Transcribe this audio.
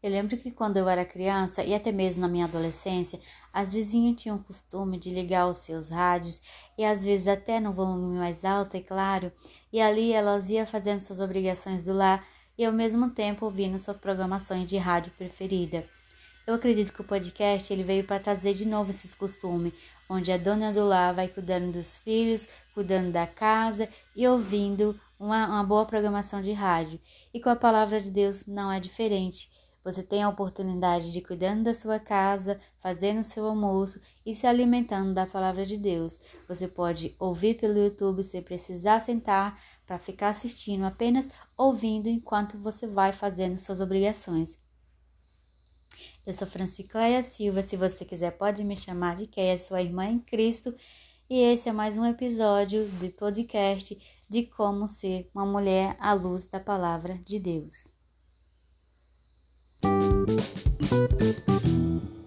Eu lembro que quando eu era criança e até mesmo na minha adolescência, as vizinhas tinham o costume de ligar os seus rádios e às vezes até no volume mais alto, é claro, e ali elas iam fazendo suas obrigações do lar e ao mesmo tempo ouvindo suas programações de rádio preferida. Eu acredito que o podcast ele veio para trazer de novo esses costumes, onde a dona do lar vai cuidando dos filhos, cuidando da casa e ouvindo uma, uma boa programação de rádio. E com a palavra de Deus não é diferente. Você tem a oportunidade de cuidando da sua casa, fazendo seu almoço e se alimentando da palavra de Deus. Você pode ouvir pelo YouTube sem precisar sentar para ficar assistindo, apenas ouvindo enquanto você vai fazendo suas obrigações. Eu sou Francicleia Silva. Se você quiser, pode me chamar de Keia, sua irmã em Cristo. E esse é mais um episódio do podcast de como ser uma mulher à luz da palavra de Deus. thank you